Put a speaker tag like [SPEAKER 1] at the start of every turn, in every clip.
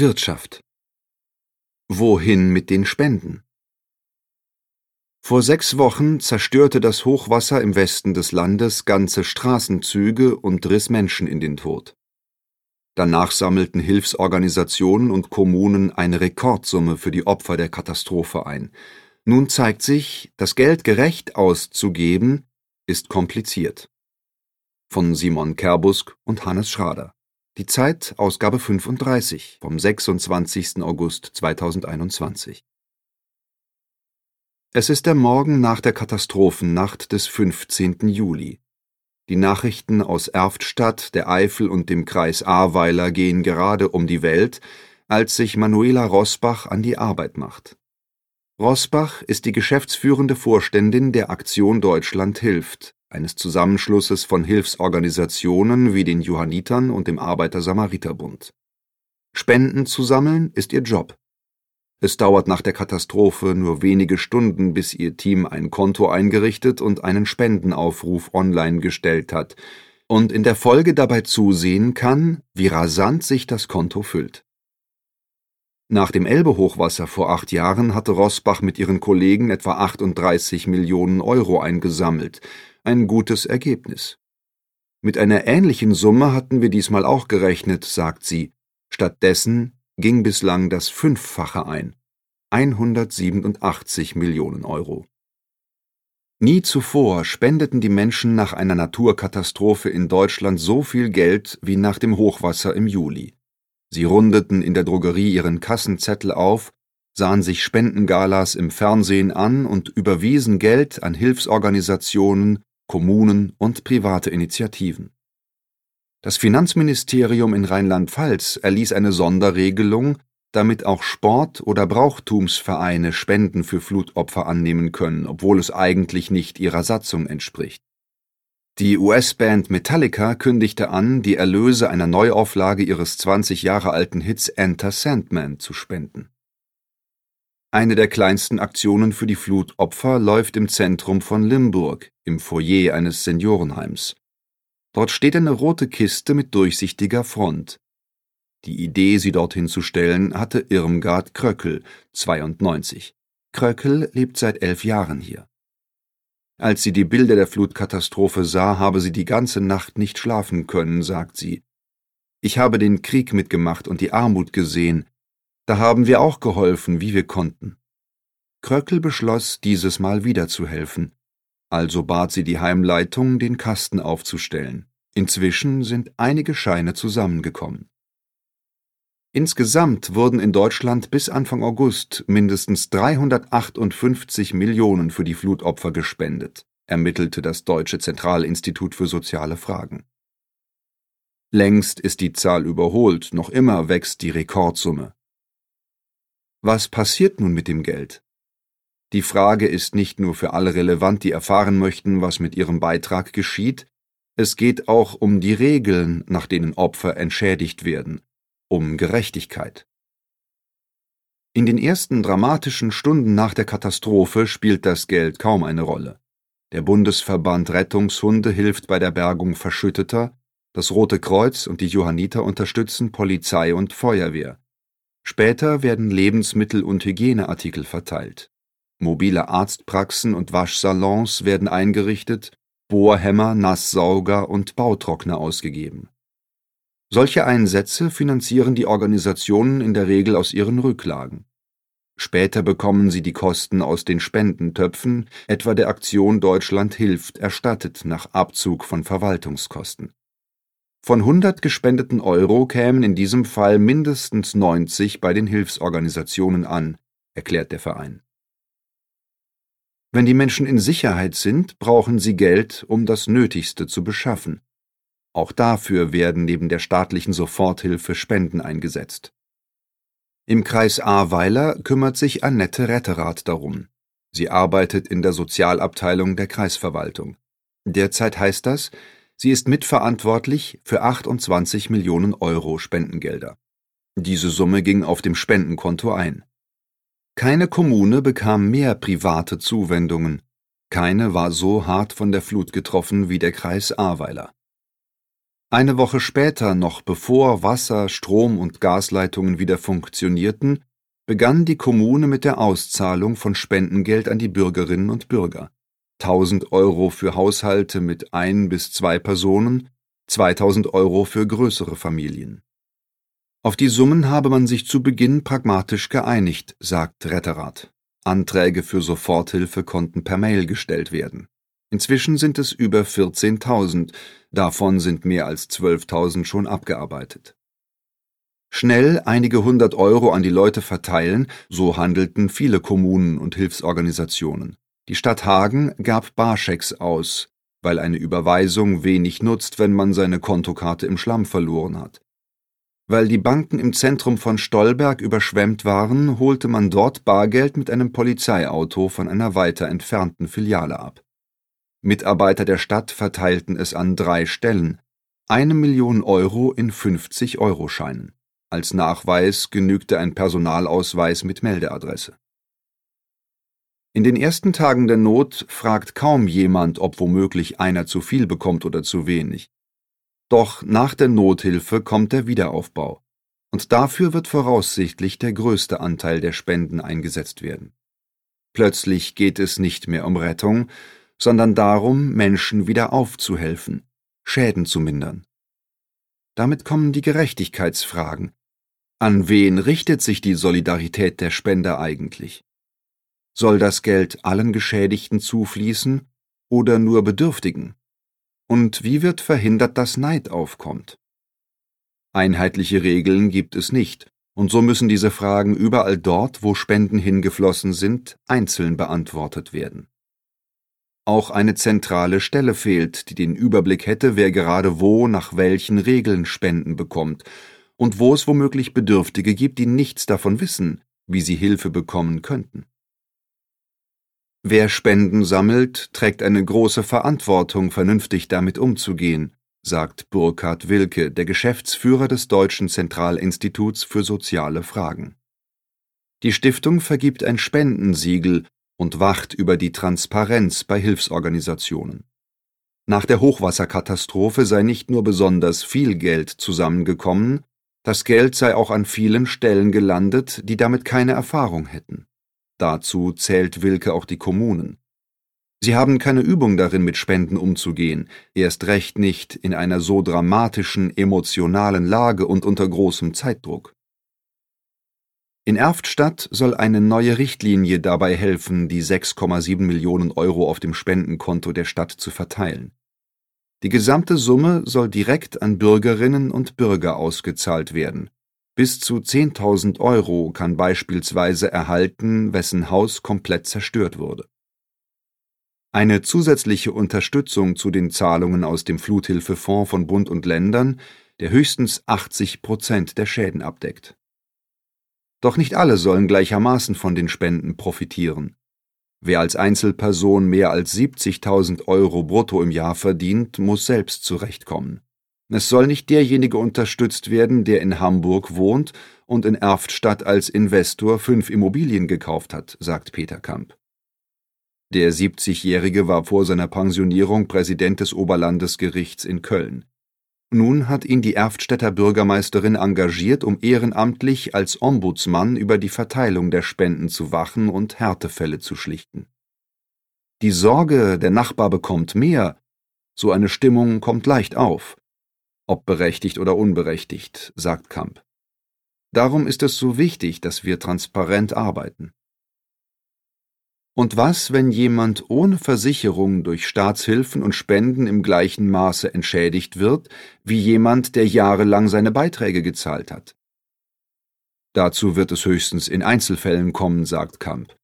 [SPEAKER 1] Wirtschaft Wohin mit den Spenden? Vor sechs Wochen zerstörte das Hochwasser im Westen des Landes ganze Straßenzüge und riss Menschen in den Tod. Danach sammelten Hilfsorganisationen und Kommunen eine Rekordsumme für die Opfer der Katastrophe ein. Nun zeigt sich, das Geld gerecht auszugeben, ist kompliziert. Von Simon Kerbusk und Hannes Schrader die Zeit, Ausgabe 35 vom 26. August 2021. Es ist der Morgen nach der Katastrophennacht des 15. Juli. Die Nachrichten aus Erftstadt, der Eifel und dem Kreis Ahrweiler gehen gerade um die Welt, als sich Manuela Rosbach an die Arbeit macht. Rosbach ist die geschäftsführende Vorständin der Aktion Deutschland hilft, eines Zusammenschlusses von Hilfsorganisationen wie den Johannitern und dem Arbeiter-Samariter-Bund. Spenden zu sammeln ist ihr Job. Es dauert nach der Katastrophe nur wenige Stunden, bis ihr Team ein Konto eingerichtet und einen Spendenaufruf online gestellt hat und in der Folge dabei zusehen kann, wie rasant sich das Konto füllt. Nach dem Elbe-Hochwasser vor acht Jahren hatte Rosbach mit ihren Kollegen etwa 38 Millionen Euro eingesammelt, ein gutes Ergebnis. Mit einer ähnlichen Summe hatten wir diesmal auch gerechnet, sagt sie. Stattdessen ging bislang das Fünffache ein. 187 Millionen Euro. Nie zuvor spendeten die Menschen nach einer Naturkatastrophe in Deutschland so viel Geld wie nach dem Hochwasser im Juli. Sie rundeten in der Drogerie ihren Kassenzettel auf, sahen sich Spendengalas im Fernsehen an und überwiesen Geld an Hilfsorganisationen, Kommunen und private Initiativen. Das Finanzministerium in Rheinland-Pfalz erließ eine Sonderregelung, damit auch Sport- oder Brauchtumsvereine Spenden für Flutopfer annehmen können, obwohl es eigentlich nicht ihrer Satzung entspricht. Die US-Band Metallica kündigte an, die Erlöse einer Neuauflage ihres 20 Jahre alten Hits Enter Sandman zu spenden. Eine der kleinsten Aktionen für die Flutopfer läuft im Zentrum von Limburg, im Foyer eines Seniorenheims. Dort steht eine rote Kiste mit durchsichtiger Front. Die Idee, sie dorthin zu stellen, hatte Irmgard Kröckel, 92. Kröckel lebt seit elf Jahren hier. Als sie die Bilder der Flutkatastrophe sah, habe sie die ganze Nacht nicht schlafen können, sagt sie. Ich habe den Krieg mitgemacht und die Armut gesehen, da haben wir auch geholfen, wie wir konnten. Kröckel beschloss, dieses Mal wieder zu helfen. Also bat sie die Heimleitung, den Kasten aufzustellen. Inzwischen sind einige Scheine zusammengekommen. Insgesamt wurden in Deutschland bis Anfang August mindestens 358 Millionen für die Flutopfer gespendet, ermittelte das Deutsche Zentralinstitut für soziale Fragen. Längst ist die Zahl überholt, noch immer wächst die Rekordsumme. Was passiert nun mit dem Geld? Die Frage ist nicht nur für alle relevant, die erfahren möchten, was mit ihrem Beitrag geschieht, es geht auch um die Regeln, nach denen Opfer entschädigt werden, um Gerechtigkeit. In den ersten dramatischen Stunden nach der Katastrophe spielt das Geld kaum eine Rolle. Der Bundesverband Rettungshunde hilft bei der Bergung Verschütteter, das Rote Kreuz und die Johanniter unterstützen Polizei und Feuerwehr. Später werden Lebensmittel und Hygieneartikel verteilt. Mobile Arztpraxen und Waschsalons werden eingerichtet, Bohrhämmer, Nasssauger und Bautrockner ausgegeben. Solche Einsätze finanzieren die Organisationen in der Regel aus ihren Rücklagen. Später bekommen sie die Kosten aus den Spendentöpfen, etwa der Aktion Deutschland hilft, erstattet nach Abzug von Verwaltungskosten. Von 100 gespendeten Euro kämen in diesem Fall mindestens 90 bei den Hilfsorganisationen an, erklärt der Verein. Wenn die Menschen in Sicherheit sind, brauchen sie Geld, um das Nötigste zu beschaffen. Auch dafür werden neben der staatlichen Soforthilfe Spenden eingesetzt. Im Kreis Ahrweiler kümmert sich Annette Retterath darum. Sie arbeitet in der Sozialabteilung der Kreisverwaltung. Derzeit heißt das, Sie ist mitverantwortlich für 28 Millionen Euro Spendengelder. Diese Summe ging auf dem Spendenkonto ein. Keine Kommune bekam mehr private Zuwendungen. Keine war so hart von der Flut getroffen wie der Kreis Ahrweiler. Eine Woche später, noch bevor Wasser, Strom und Gasleitungen wieder funktionierten, begann die Kommune mit der Auszahlung von Spendengeld an die Bürgerinnen und Bürger. 1000 Euro für Haushalte mit ein bis zwei Personen, 2000 Euro für größere Familien. Auf die Summen habe man sich zu Beginn pragmatisch geeinigt, sagt Retterath. Anträge für Soforthilfe konnten per Mail gestellt werden. Inzwischen sind es über 14.000, davon sind mehr als 12.000 schon abgearbeitet. Schnell einige hundert Euro an die Leute verteilen, so handelten viele Kommunen und Hilfsorganisationen. Die Stadt Hagen gab Barschecks aus, weil eine Überweisung wenig nutzt, wenn man seine Kontokarte im Schlamm verloren hat. Weil die Banken im Zentrum von Stolberg überschwemmt waren, holte man dort Bargeld mit einem Polizeiauto von einer weiter entfernten Filiale ab. Mitarbeiter der Stadt verteilten es an drei Stellen, eine Million Euro in 50-Euro-Scheinen. Als Nachweis genügte ein Personalausweis mit Meldeadresse. In den ersten Tagen der Not fragt kaum jemand, ob womöglich einer zu viel bekommt oder zu wenig. Doch nach der Nothilfe kommt der Wiederaufbau, und dafür wird voraussichtlich der größte Anteil der Spenden eingesetzt werden. Plötzlich geht es nicht mehr um Rettung, sondern darum, Menschen wieder aufzuhelfen, Schäden zu mindern. Damit kommen die Gerechtigkeitsfragen. An wen richtet sich die Solidarität der Spender eigentlich? Soll das Geld allen Geschädigten zufließen oder nur Bedürftigen? Und wie wird verhindert, dass Neid aufkommt? Einheitliche Regeln gibt es nicht, und so müssen diese Fragen überall dort, wo Spenden hingeflossen sind, einzeln beantwortet werden. Auch eine zentrale Stelle fehlt, die den Überblick hätte, wer gerade wo nach welchen Regeln Spenden bekommt und wo es womöglich Bedürftige gibt, die nichts davon wissen, wie sie Hilfe bekommen könnten. Wer Spenden sammelt, trägt eine große Verantwortung, vernünftig damit umzugehen, sagt Burkhard Wilke, der Geschäftsführer des Deutschen Zentralinstituts für soziale Fragen. Die Stiftung vergibt ein Spendensiegel und wacht über die Transparenz bei Hilfsorganisationen. Nach der Hochwasserkatastrophe sei nicht nur besonders viel Geld zusammengekommen, das Geld sei auch an vielen Stellen gelandet, die damit keine Erfahrung hätten. Dazu zählt Wilke auch die Kommunen. Sie haben keine Übung darin, mit Spenden umzugehen, erst recht nicht in einer so dramatischen, emotionalen Lage und unter großem Zeitdruck. In Erftstadt soll eine neue Richtlinie dabei helfen, die 6,7 Millionen Euro auf dem Spendenkonto der Stadt zu verteilen. Die gesamte Summe soll direkt an Bürgerinnen und Bürger ausgezahlt werden. Bis zu 10.000 Euro kann beispielsweise erhalten, wessen Haus komplett zerstört wurde. Eine zusätzliche Unterstützung zu den Zahlungen aus dem Fluthilfefonds von Bund und Ländern, der höchstens 80 Prozent der Schäden abdeckt. Doch nicht alle sollen gleichermaßen von den Spenden profitieren. Wer als Einzelperson mehr als 70.000 Euro brutto im Jahr verdient, muss selbst zurechtkommen. Es soll nicht derjenige unterstützt werden, der in Hamburg wohnt und in Erftstadt als Investor fünf Immobilien gekauft hat, sagt Peter Kamp. Der 70-Jährige war vor seiner Pensionierung Präsident des Oberlandesgerichts in Köln. Nun hat ihn die Erftstädter Bürgermeisterin engagiert, um ehrenamtlich als Ombudsmann über die Verteilung der Spenden zu wachen und Härtefälle zu schlichten. Die Sorge, der Nachbar bekommt mehr, so eine Stimmung kommt leicht auf, ob berechtigt oder unberechtigt, sagt Kamp. Darum ist es so wichtig, dass wir transparent arbeiten. Und was, wenn jemand ohne Versicherung durch Staatshilfen und Spenden im gleichen Maße entschädigt wird, wie jemand, der jahrelang seine Beiträge gezahlt hat? Dazu wird es höchstens in Einzelfällen kommen, sagt Kamp.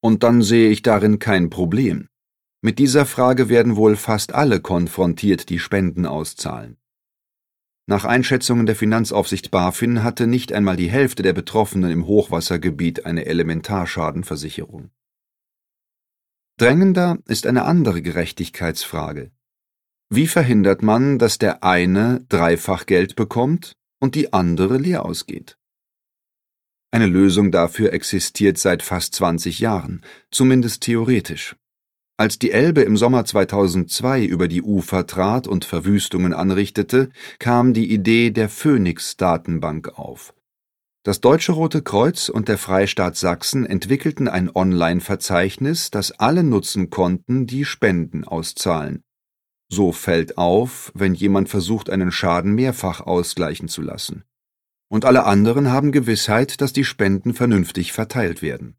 [SPEAKER 1] Und dann sehe ich darin kein Problem. Mit dieser Frage werden wohl fast alle konfrontiert, die Spenden auszahlen. Nach Einschätzungen der Finanzaufsicht BaFin hatte nicht einmal die Hälfte der Betroffenen im Hochwassergebiet eine Elementarschadenversicherung. Drängender ist eine andere Gerechtigkeitsfrage. Wie verhindert man, dass der eine dreifach Geld bekommt und die andere leer ausgeht? Eine Lösung dafür existiert seit fast 20 Jahren, zumindest theoretisch. Als die Elbe im Sommer 2002 über die Ufer trat und Verwüstungen anrichtete, kam die Idee der Phoenix-Datenbank auf. Das Deutsche Rote Kreuz und der Freistaat Sachsen entwickelten ein Online-Verzeichnis, das alle nutzen konnten, die Spenden auszahlen. So fällt auf, wenn jemand versucht, einen Schaden mehrfach ausgleichen zu lassen. Und alle anderen haben Gewissheit, dass die Spenden vernünftig verteilt werden.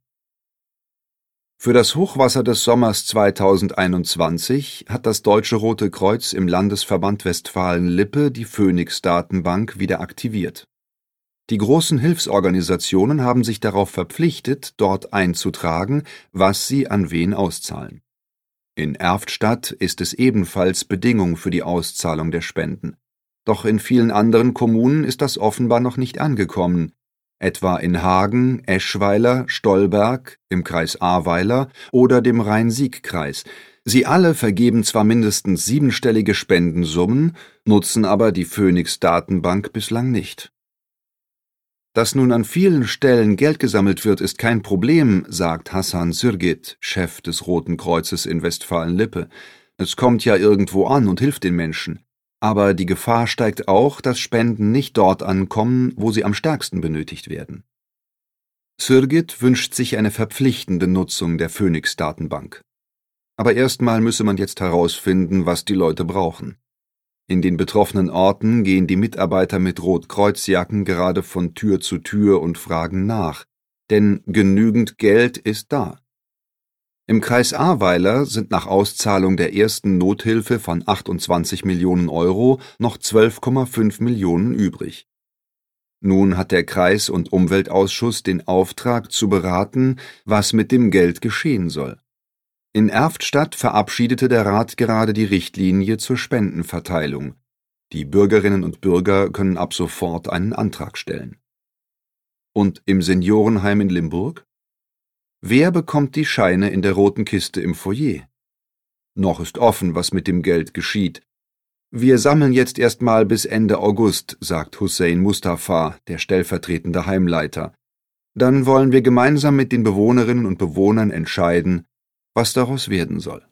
[SPEAKER 1] Für das Hochwasser des Sommers 2021 hat das Deutsche Rote Kreuz im Landesverband Westfalen-Lippe die Phoenix-Datenbank wieder aktiviert. Die großen Hilfsorganisationen haben sich darauf verpflichtet, dort einzutragen, was sie an wen auszahlen. In Erftstadt ist es ebenfalls Bedingung für die Auszahlung der Spenden. Doch in vielen anderen Kommunen ist das offenbar noch nicht angekommen, etwa in Hagen, Eschweiler, Stolberg, im Kreis Ahrweiler oder dem Rhein-Sieg-Kreis. Sie alle vergeben zwar mindestens siebenstellige Spendensummen, nutzen aber die Phoenix-Datenbank bislang nicht. Dass nun an vielen Stellen Geld gesammelt wird, ist kein Problem, sagt Hassan Sürgit, Chef des Roten Kreuzes in Westfalen-Lippe. Es kommt ja irgendwo an und hilft den Menschen. Aber die Gefahr steigt auch, dass Spenden nicht dort ankommen, wo sie am stärksten benötigt werden. Sürgit wünscht sich eine verpflichtende Nutzung der Phoenix-Datenbank. Aber erstmal müsse man jetzt herausfinden, was die Leute brauchen. In den betroffenen Orten gehen die Mitarbeiter mit Rotkreuzjacken gerade von Tür zu Tür und fragen nach, denn genügend Geld ist da. Im Kreis Ahrweiler sind nach Auszahlung der ersten Nothilfe von 28 Millionen Euro noch 12,5 Millionen übrig. Nun hat der Kreis- und Umweltausschuss den Auftrag zu beraten, was mit dem Geld geschehen soll. In Erftstadt verabschiedete der Rat gerade die Richtlinie zur Spendenverteilung. Die Bürgerinnen und Bürger können ab sofort einen Antrag stellen. Und im Seniorenheim in Limburg? Wer bekommt die Scheine in der roten Kiste im Foyer? Noch ist offen, was mit dem Geld geschieht. Wir sammeln jetzt erst mal bis Ende August, sagt Hussein Mustafa, der stellvertretende Heimleiter. Dann wollen wir gemeinsam mit den Bewohnerinnen und Bewohnern entscheiden, was daraus werden soll.